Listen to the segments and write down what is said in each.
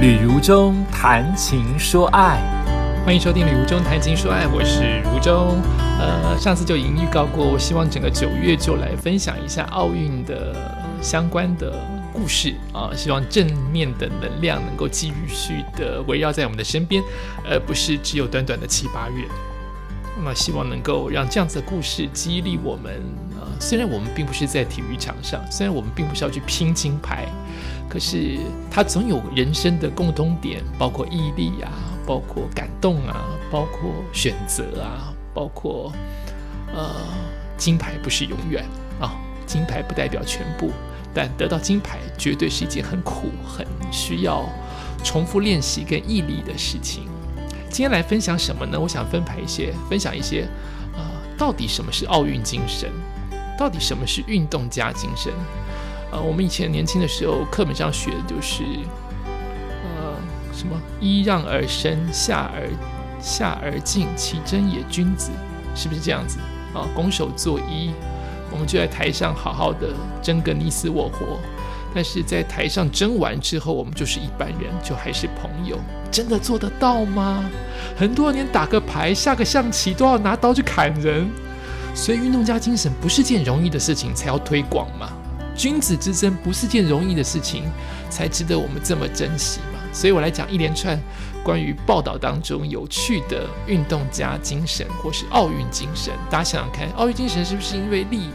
旅如中谈情说爱，欢迎收听《旅如中谈情说爱》，我是如中。呃，上次就已经预告过，我希望整个九月就来分享一下奥运的相关的故事啊，希望正面的能量能够继续的围绕在我们的身边，而不是只有短短的七八月。那么，希望能够让这样子的故事激励我们。呃，虽然我们并不是在体育场上，虽然我们并不是要去拼金牌。可是，他总有人生的共通点，包括毅力啊，包括感动啊，包括选择啊，包括呃，金牌不是永远啊，金牌不代表全部，但得到金牌绝对是一件很苦、很需要重复练习跟毅力的事情。今天来分享什么呢？我想分排一些，分享一些，呃，到底什么是奥运精神？到底什么是运动家精神？呃，我们以前年轻的时候，课本上学的就是，呃，什么“揖让而生，下而下而敬，其真也君子”，是不是这样子？啊，拱手作揖，我们就在台上好好的争个你死我活，但是在台上争完之后，我们就是一般人，就还是朋友，真的做得到吗？很多人打个牌、下个象棋都要拿刀去砍人，所以运动家精神不是件容易的事情，才要推广嘛。君子之争不是件容易的事情，才值得我们这么珍惜嘛。所以我来讲一连串关于报道当中有趣的运动家精神，或是奥运精神。大家想想看，奥运精神是不是因为历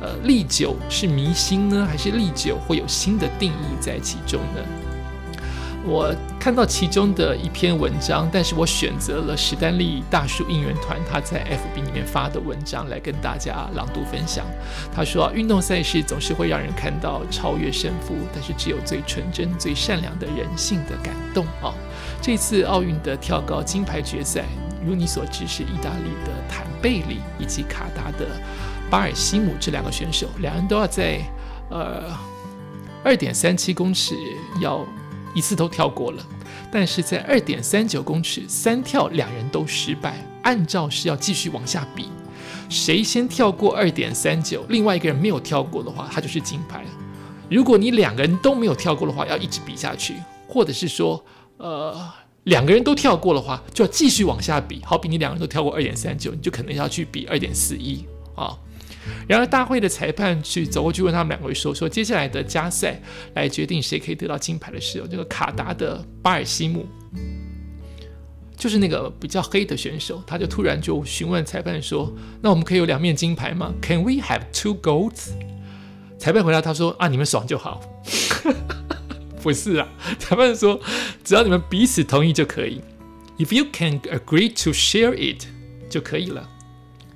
呃历久是弥新呢，还是历久会有新的定义在其中呢？我看到其中的一篇文章，但是我选择了史丹利大叔应援团他在 FB 里面发的文章来跟大家朗读分享。他说啊，运动赛事总是会让人看到超越胜负，但是只有最纯真、最善良的人性的感动啊。这次奥运的跳高金牌决赛，如你所知是意大利的坦贝里以及卡达的巴尔西姆这两个选手，两人都要在呃二点三七公尺要。一次都跳过了，但是在二点三九公尺三跳两人都失败。按照是要继续往下比，谁先跳过二点三九，另外一个人没有跳过的话，他就是金牌。如果你两个人都没有跳过的话，要一直比下去，或者是说，呃，两个人都跳过的话，就要继续往下比。好比你两个人都跳过二点三九，你就可能要去比二点四一啊。然而，大会的裁判去走过去问他们两位说：“说接下来的加赛来决定谁可以得到金牌的时候，这个卡达的巴尔西姆，就是那个比较黑的选手，他就突然就询问裁判说：‘那我们可以有两面金牌吗？’Can we have two golds？” 裁判回答他说：“啊，你们爽就好。”不是啊，裁判说：“只要你们彼此同意就可以，If you can agree to share it，就可以了。”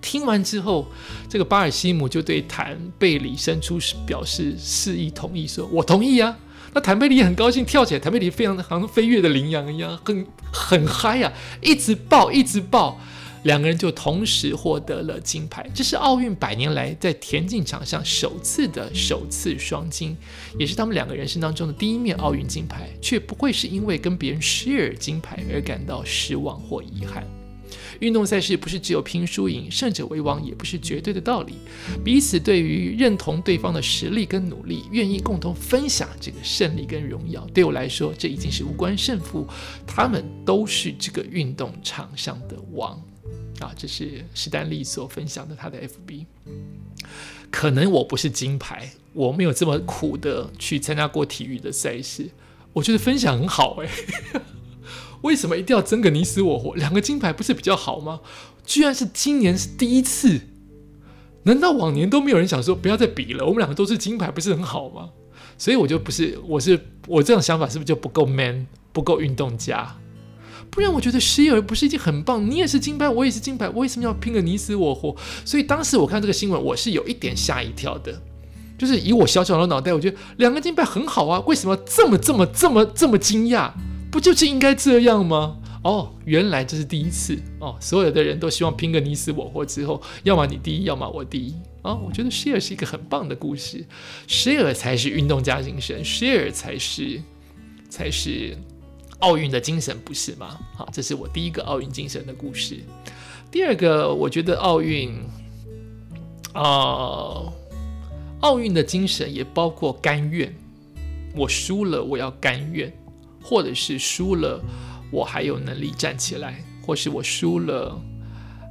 听完之后，这个巴尔西姆就对坦贝里伸出表示示意同意，说：“我同意啊。”那坦贝里也很高兴，跳起来。坦贝里非常的好像飞跃的羚羊一样，很很嗨啊，一直抱，一直抱，两个人就同时获得了金牌。这是奥运百年来在田径场上首次的首次双金，也是他们两个人生当中的第一面奥运金牌，却不会是因为跟别人 share 金牌而感到失望或遗憾。运动赛事不是只有拼输赢，胜者为王也不是绝对的道理。彼此对于认同对方的实力跟努力，愿意共同分享这个胜利跟荣耀。对我来说，这已经是无关胜负，他们都是这个运动场上的王啊！这是史丹利所分享的他的 FB。可能我不是金牌，我没有这么苦的去参加过体育的赛事，我觉得分享很好哎。为什么一定要争个你死我活？两个金牌不是比较好吗？居然是今年是第一次，难道往年都没有人想说不要再比了？我们两个都是金牌，不是很好吗？所以我就不是，我是我这种想法是不是就不够 man，不够运动家？不然我觉得希尔不是一件很棒，你也是金牌，我也是金牌，为什么要拼个你死我活？所以当时我看这个新闻，我是有一点吓一跳的，就是以我小小的脑袋，我觉得两个金牌很好啊，为什么这么这么这么这么惊讶？不就是应该这样吗？哦，原来这是第一次哦！所有的人都希望拼个你死我活，之后要么你第一，要么我第一啊！我觉得 share 是一个很棒的故事，share 才是运动家精神，share 才是才是奥运的精神，不是吗？好，这是我第一个奥运精神的故事。第二个，我觉得奥运啊，奥运的精神也包括甘愿，我输了我要甘愿。或者是输了，我还有能力站起来，或是我输了，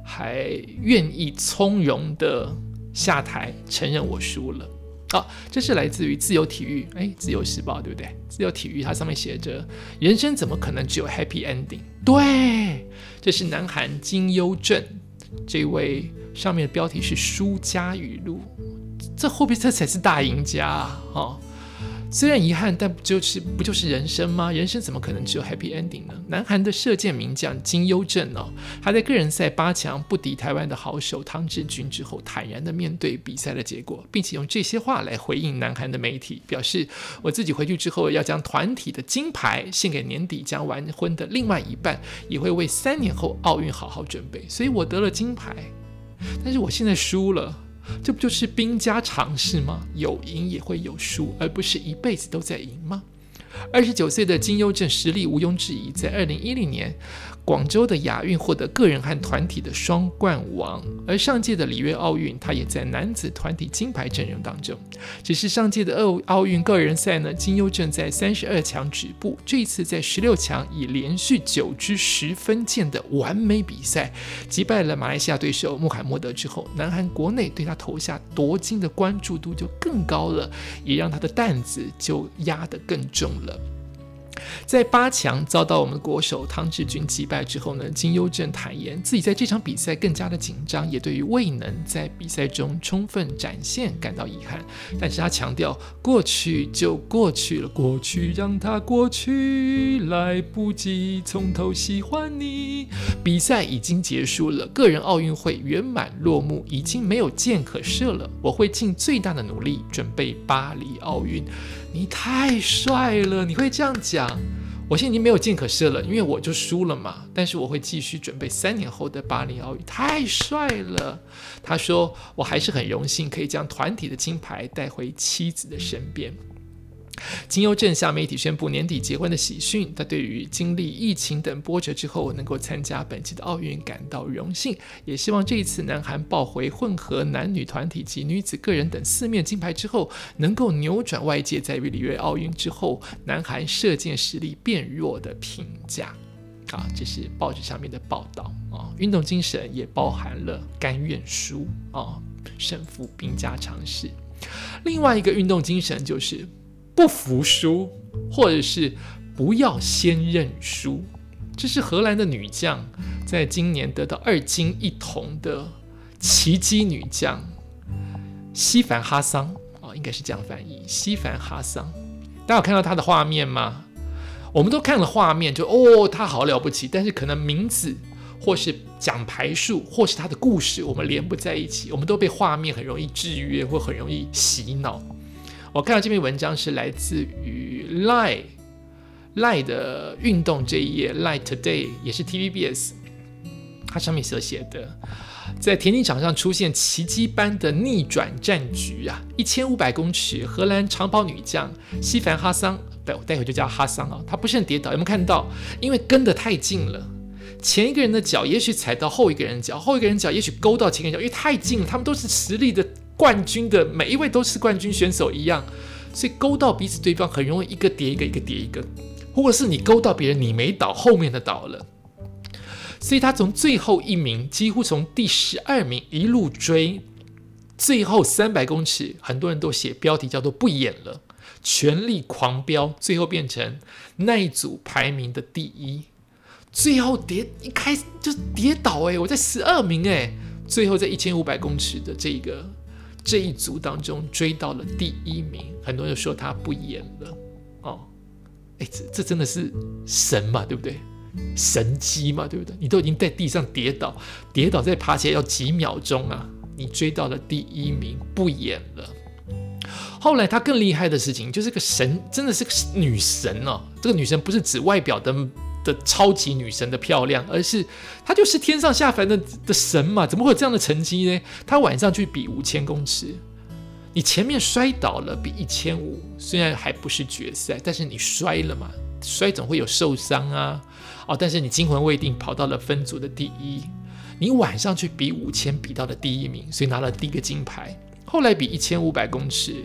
还愿意从容的下台承认我输了。好，这是来自于自由体育，哎，自由时报对不对？自由体育它上面写着：人生怎么可能只有 happy ending？对，这是南韩金优正这位上面的标题是输家语录，这后边这才是大赢家啊！虽然遗憾，但不就是不就是人生吗？人生怎么可能只有 happy ending 呢？南韩的射箭名将金优正哦，他在个人赛八强不敌台湾的好手汤志军之后，坦然的面对比赛的结果，并且用这些话来回应南韩的媒体，表示我自己回去之后要将团体的金牌献给年底将完婚的另外一半，也会为三年后奥运好好准备。所以我得了金牌，但是我现在输了。这不就是兵家常事吗？有赢也会有输，而不是一辈子都在赢吗？二十九岁的金优正实力毋庸置疑，在二零一零年。广州的亚运获得个人和团体的双冠王，而上届的里约奥运，他也在男子团体金牌阵容当中。只是上届的奥奥运个人赛呢，金优正在三十二强止步，这一次在十六强以连续九支十分箭的完美比赛，击败了马来西亚对手穆罕默德之后，南韩国内对他投下夺金的关注度就更高了，也让他的担子就压得更重了。在八强遭到我们的国手汤志军击败之后呢，金优正坦言自己在这场比赛更加的紧张，也对于未能在比赛中充分展现感到遗憾。但是他强调，过去就过去了，过去让它过去，来不及从头喜欢你。比赛已经结束了，个人奥运会圆满落幕，已经没有箭可射了。我会尽最大的努力准备巴黎奥运。你太帅了！你会这样讲？我现在已经没有进可射了，因为我就输了嘛。但是我会继续准备三年后的巴黎奥运。太帅了！他说，我还是很荣幸可以将团体的金牌带回妻子的身边。金优正向媒体宣布年底结婚的喜讯，他对于经历疫情等波折之后能够参加本期的奥运感到荣幸，也希望这一次南韩抱回混合男女团体及女子个人等四面金牌之后，能够扭转外界在与里约奥运之后南韩射箭实力变弱的评价。啊，这是报纸上面的报道啊，运动精神也包含了甘愿输啊，胜负兵家常事。另外一个运动精神就是。不服输，或者是不要先认输，这是荷兰的女将在今年得到二金一铜的奇迹女将西凡哈桑啊，应该是这样翻译。西凡哈桑，大家有看到她的画面吗？我们都看了画面，就哦，她好了不起，但是可能名字或是奖牌数或是她的故事，我们连不在一起，我们都被画面很容易制约或很容易洗脑。我看到这篇文章是来自于 Lie Lie 的运动这一页，Lie Today 也是 TVBS，它上面所写的，在田径场上出现奇迹般的逆转战局啊！一千五百公尺，荷兰长跑女将西凡哈桑，待待会就叫哈桑啊，她不慎跌倒，有没有看到？因为跟得太近了，前一个人的脚也许踩到后一个人脚，后一个人脚也许勾到前一个人脚，因为太近了，他们都是实力的。冠军的每一位都是冠军选手一样，所以勾到彼此对方很容易一个叠一个，一个叠一个，或者是你勾到别人，你没倒，后面的倒了。所以他从最后一名，几乎从第十二名一路追，最后三百公尺，很多人都写标题叫做“不演了”，全力狂飙，最后变成那一组排名的第一。最后跌一开就跌倒，哎，我在十二名，哎，最后在一千五百公尺的这个。这一组当中追到了第一名，很多人说他不演了哦，哎，这这真的是神嘛，对不对？神机嘛，对不对？你都已经在地上跌倒，跌倒再爬起来要几秒钟啊？你追到了第一名，不演了。后来他更厉害的事情，就是个神，真的是个女神哦。这个女神不是指外表的。的超级女神的漂亮，而是她就是天上下凡的的神嘛？怎么会有这样的成绩呢？她晚上去比五千公尺，你前面摔倒了，比一千五，虽然还不是决赛，但是你摔了嘛？摔总会有受伤啊！哦，但是你惊魂未定，跑到了分组的第一。你晚上去比五千，比到了第一名，所以拿了第一个金牌。后来比一千五百公尺，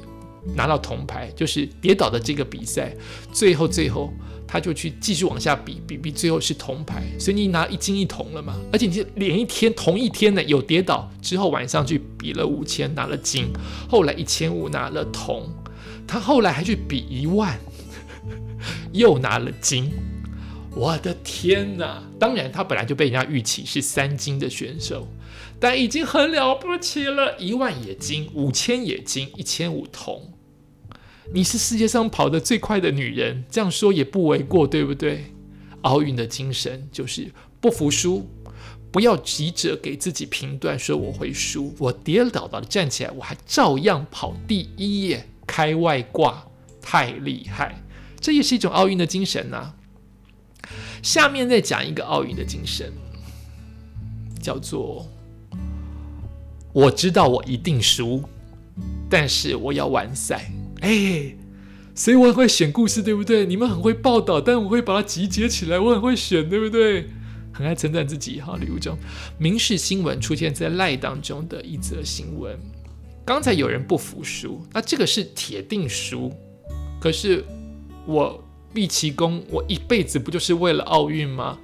拿到铜牌，就是跌倒的这个比赛，最后最后他就去继续往下比，比比最后是铜牌，所以你拿一金一铜了嘛？而且你连一天同一天呢有跌倒之后晚上去比了五千拿了金，后来一千五拿了铜，他后来还去比一万，又拿了金。我的天哪！当然，他本来就被人家预期是三金的选手，但已经很了不起了。一万也金，五千也金，一千五铜。你是世界上跑得最快的女人，这样说也不为过，对不对？奥运的精神就是不服输，不要急着给自己评断说我会输。我跌倒倒的站起来，我还照样跑第一耶，开外挂，太厉害！这也是一种奥运的精神呐。下面再讲一个奥运的精神，叫做我知道我一定输，但是我要完赛。哎，所以我很会选故事，对不对？你们很会报道，但我会把它集结起来。我很会选，对不对？很爱称赞自己哈。礼物中民事新闻出现在赖当中的一则新闻，刚才有人不服输，那这个是铁定输，可是我。毕其功，我一辈子不就是为了奥运吗？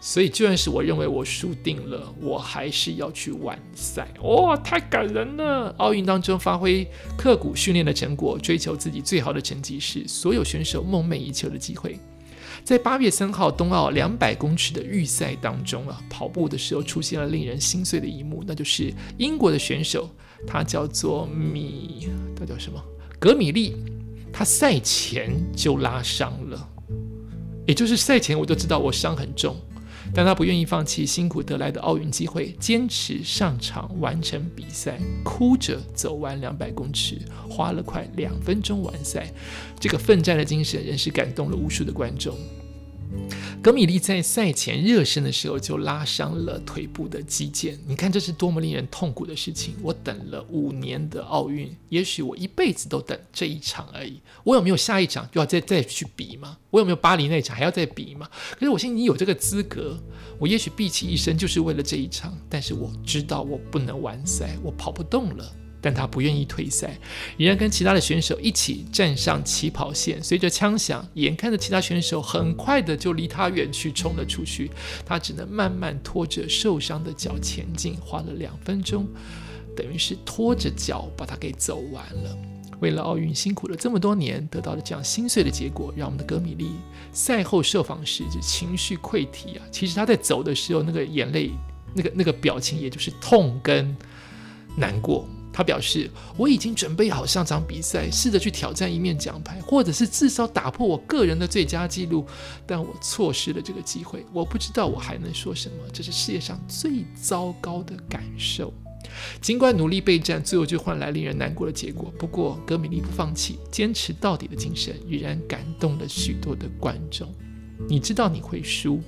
所以就算是我认为我输定了，我还是要去完赛。哇，太感人了！奥运当中发挥刻苦训练的成果，追求自己最好的成绩，是所有选手梦寐以求的机会。在八月三号冬奥两百公尺的预赛当中啊，跑步的时候出现了令人心碎的一幕，那就是英国的选手，他叫做米，他叫什么？格米利。他赛前就拉伤了，也就是赛前我就知道我伤很重，但他不愿意放弃辛苦得来的奥运机会，坚持上场完成比赛，哭着走完两百公尺，花了快两分钟完赛，这个奋战的精神仍是感动了无数的观众。格米利在赛前热身的时候就拉伤了腿部的肌腱，你看这是多么令人痛苦的事情！我等了五年的奥运，也许我一辈子都等这一场而已。我有没有下一场就要再再去比吗？我有没有巴黎那场还要再比吗？可是我现在已经有这个资格，我也许毕其一生就是为了这一场，但是我知道我不能完赛，我跑不动了。但他不愿意退赛，仍然跟其他的选手一起站上起跑线。随着枪响，眼看着其他选手很快的就离他远去，冲了出去，他只能慢慢拖着受伤的脚前进，花了两分钟，等于是拖着脚把他给走完了。为了奥运辛苦了这么多年，得到了这样心碎的结果，让我们的格米利赛后受访时就情绪溃堤啊。其实他在走的时候，那个眼泪，那个那个表情，也就是痛跟难过。他表示：“我已经准备好上场比赛，试着去挑战一面奖牌，或者是至少打破我个人的最佳纪录。但我错失了这个机会，我不知道我还能说什么。这是世界上最糟糕的感受。尽管努力备战，最后就换来令人难过的结果。不过，格米利不放弃、坚持到底的精神，依然感动了许多的观众。你知道你会输，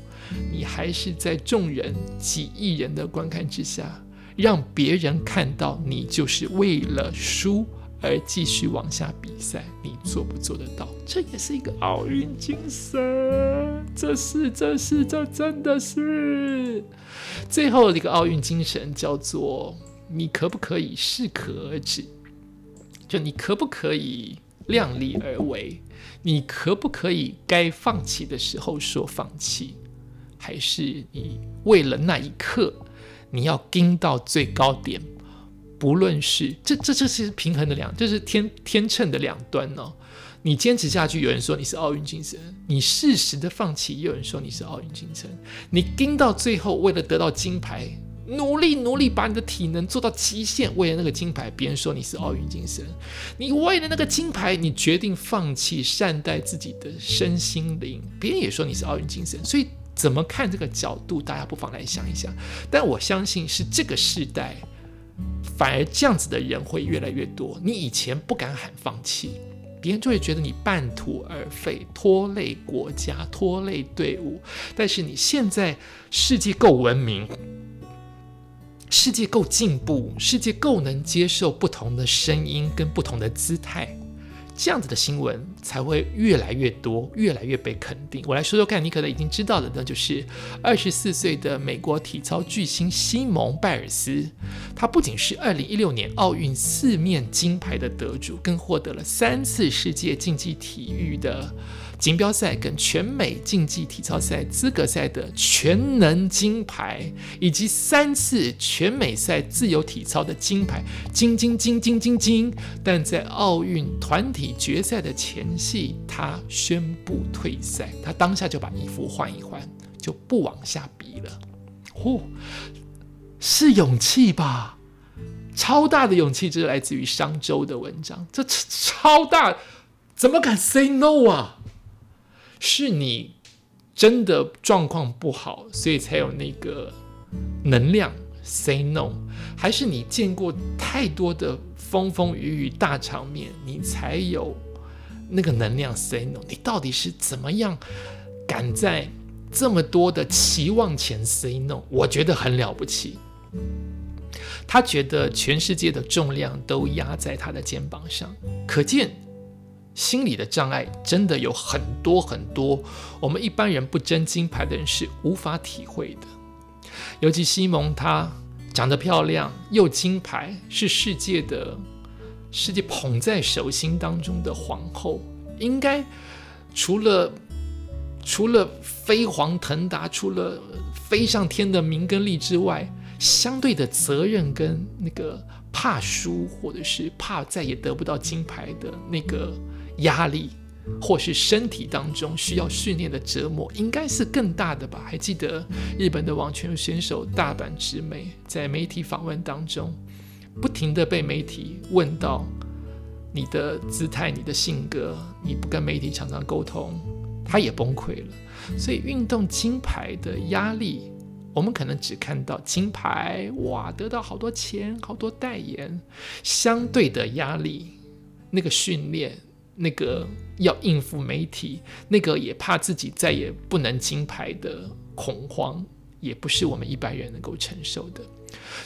你还是在众人几亿人的观看之下。”让别人看到你就是为了输而继续往下比赛，你做不做得到？这也是一个奥运精神，这是，这是，这真的是最后一个奥运精神，叫做你可不可以适可而止？就你可不可以量力而为？你可不可以该放弃的时候说放弃？还是你为了那一刻？你要盯到最高点，不论是这这这是平衡的两，这是天天秤的两端哦。你坚持下去，有人说你是奥运精神；你适时的放弃，有人说你是奥运精神。你盯到最后，为了得到金牌，努力努力把你的体能做到极限，为了那个金牌，别人说你是奥运精神。你为了那个金牌，你决定放弃善待自己的身心灵，别人也说你是奥运精神。所以。怎么看这个角度？大家不妨来想一想。但我相信是这个时代，反而这样子的人会越来越多。你以前不敢喊放弃，别人就会觉得你半途而废，拖累国家，拖累队伍。但是你现在世界够文明，世界够进步，世界够能接受不同的声音跟不同的姿态。这样子的新闻才会越来越多，越来越被肯定。我来说说看，你可能已经知道的，那就是二十四岁的美国体操巨星西蒙·拜尔斯，他不仅是二零一六年奥运四面金牌的得主，更获得了三次世界竞技体育的。锦标赛跟全美竞技体操赛资格赛的全能金牌，以及三次全美赛自由体操的金牌，金金金金金金。但在奥运团体决赛的前夕，他宣布退赛，他当下就把衣服换一换，就不往下比了。嚯，是勇气吧？超大的勇气，这是来自于商周的文章，这超大，怎么敢 say no 啊？是你真的状况不好，所以才有那个能量 say no，还是你见过太多的风风雨雨大场面，你才有那个能量 say no？你到底是怎么样敢在这么多的期望前 say no？我觉得很了不起。他觉得全世界的重量都压在他的肩膀上，可见。心理的障碍真的有很多很多，我们一般人不争金牌的人是无法体会的。尤其西蒙，她长得漂亮又金牌，是世界的世界捧在手心当中的皇后，应该除了除了飞黄腾达，除了飞上天的名跟利之外，相对的责任跟那个怕输或者是怕再也得不到金牌的那个。压力，或是身体当中需要训练的折磨，应该是更大的吧？还记得日本的网球选手大阪直美在媒体访问当中，不停的被媒体问到你的姿态、你的性格，你不跟媒体常常沟通，他也崩溃了。所以运动金牌的压力，我们可能只看到金牌，哇，得到好多钱、好多代言，相对的压力，那个训练。那个要应付媒体，那个也怕自己再也不能金牌的恐慌，也不是我们一般人能够承受的。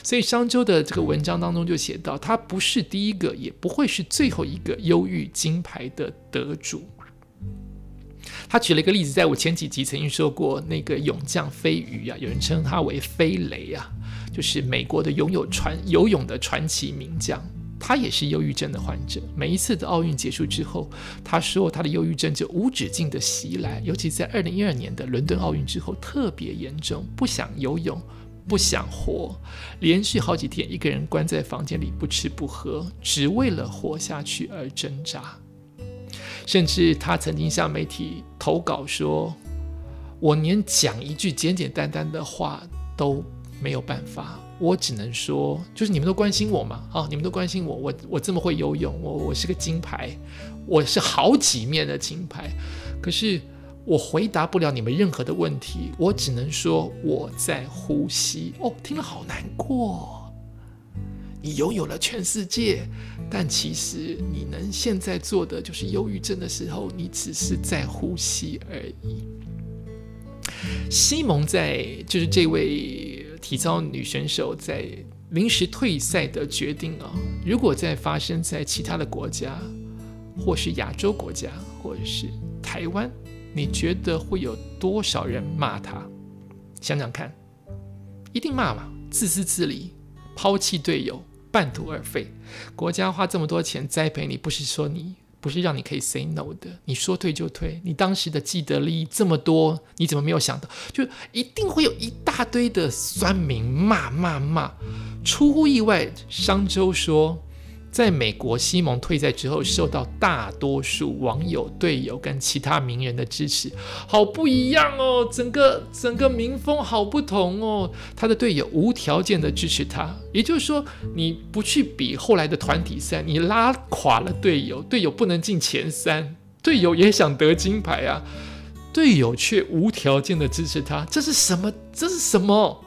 所以商周的这个文章当中就写到，他不是第一个，也不会是最后一个忧郁金牌的得主。他举了一个例子，在我前几集曾经说过，那个勇将飞鱼啊，有人称他为飞雷啊，就是美国的拥有传游泳的传奇名将。他也是忧郁症的患者。每一次的奥运结束之后，他说他的忧郁症就无止境的袭来，尤其在二零一二年的伦敦奥运之后特别严重，不想游泳，不想活，连续好几天一个人关在房间里不吃不喝，只为了活下去而挣扎。甚至他曾经向媒体投稿说：“我连讲一句简简单单的话都没有办法。”我只能说，就是你们都关心我嘛，啊，你们都关心我，我我这么会游泳，我我是个金牌，我是好几面的金牌，可是我回答不了你们任何的问题，我只能说我在呼吸。哦，听了好难过。你拥有了全世界，但其实你能现在做的就是忧郁症的时候，你只是在呼吸而已。西蒙在就是这位。体操女选手在临时退赛的决定啊，如果再发生在其他的国家，或是亚洲国家，或者是台湾，你觉得会有多少人骂她？想想看，一定骂嘛！自私自利，抛弃队友，半途而废。国家花这么多钱栽培你，不是说你。不是让你可以 say no 的，你说退就退。你当时的既得利益这么多，你怎么没有想到？就一定会有一大堆的酸民骂骂骂。出乎意外，商周说。在美国，西蒙退赛之后，受到大多数网友、队友跟其他名人的支持，好不一样哦！整个整个民风好不同哦。他的队友无条件的支持他，也就是说，你不去比后来的团体赛，你拉垮了队友，队友不能进前三，队友也想得金牌啊，队友却无条件的支持他，这是什么？这是什么？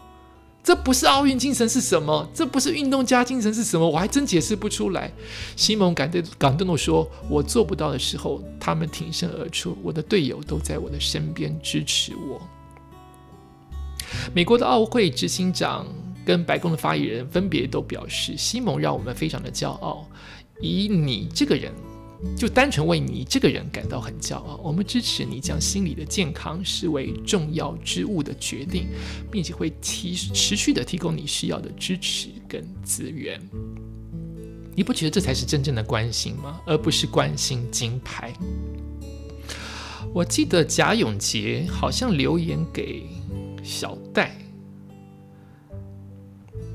这不是奥运精神是什么？这不是运动家精神是什么？我还真解释不出来。西蒙感动感动的说：“我做不到的时候，他们挺身而出，我的队友都在我的身边支持我。”美国的奥会执行长跟白宫的发言人分别都表示：“西蒙让我们非常的骄傲，以你这个人就单纯为你这个人感到很骄傲。我们支持你将心理的健康视为重要之物的决定，并且会提持续的提供你需要的支持跟资源。你不觉得这才是真正的关心吗？而不是关心金牌。我记得贾永杰好像留言给小戴，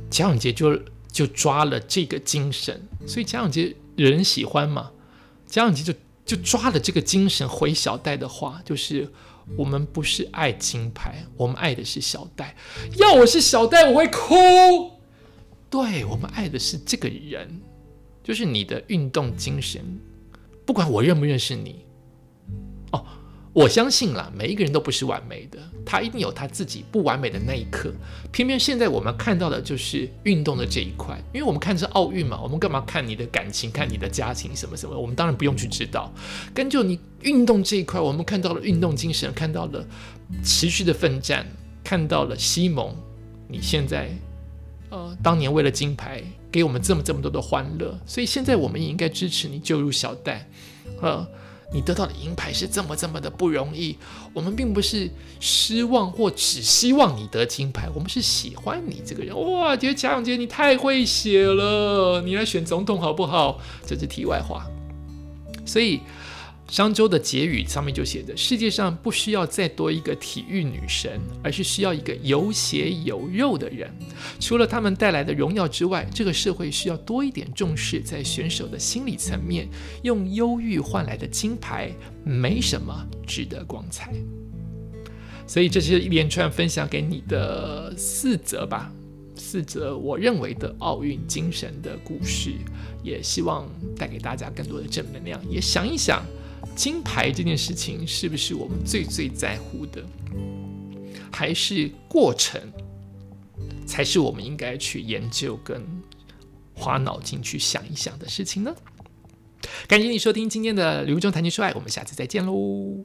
贾永杰就就抓了这个精神，所以贾永杰人喜欢嘛。江永杰就就抓了这个精神回小戴的话，就是我们不是爱金牌，我们爱的是小戴。要我是小戴，我会哭。对我们爱的是这个人。就是你的运动精神，不管我认不认识你，我相信啦，每一个人都不是完美的，他一定有他自己不完美的那一刻。偏偏现在我们看到的就是运动的这一块，因为我们看是奥运嘛，我们干嘛看你的感情、看你的家庭什么什么？我们当然不用去知道。根据你运动这一块，我们看到了运动精神，看到了持续的奋战，看到了西蒙，你现在。呃，当年为了金牌，给我们这么这么多的欢乐，所以现在我们也应该支持你救入小戴。呃，你得到的银牌是这么这么的不容易，我们并不是失望或只希望你得金牌，我们是喜欢你这个人。哇，觉得贾永杰你太会写了，你来选总统好不好？这是题外话。所以。商周的结语上面就写着：世界上不需要再多一个体育女神，而是需要一个有血有肉的人。除了他们带来的荣耀之外，这个社会需要多一点重视在选手的心理层面。用忧郁换来的金牌，没什么值得光彩。所以这是一连串分享给你的四则吧，四则我认为的奥运精神的故事，也希望带给大家更多的正能量。也想一想。金牌这件事情是不是我们最最在乎的？还是过程才是我们应该去研究跟花脑筋去想一想的事情呢？感谢你收听今天的刘中谈情说爱，我们下次再见喽。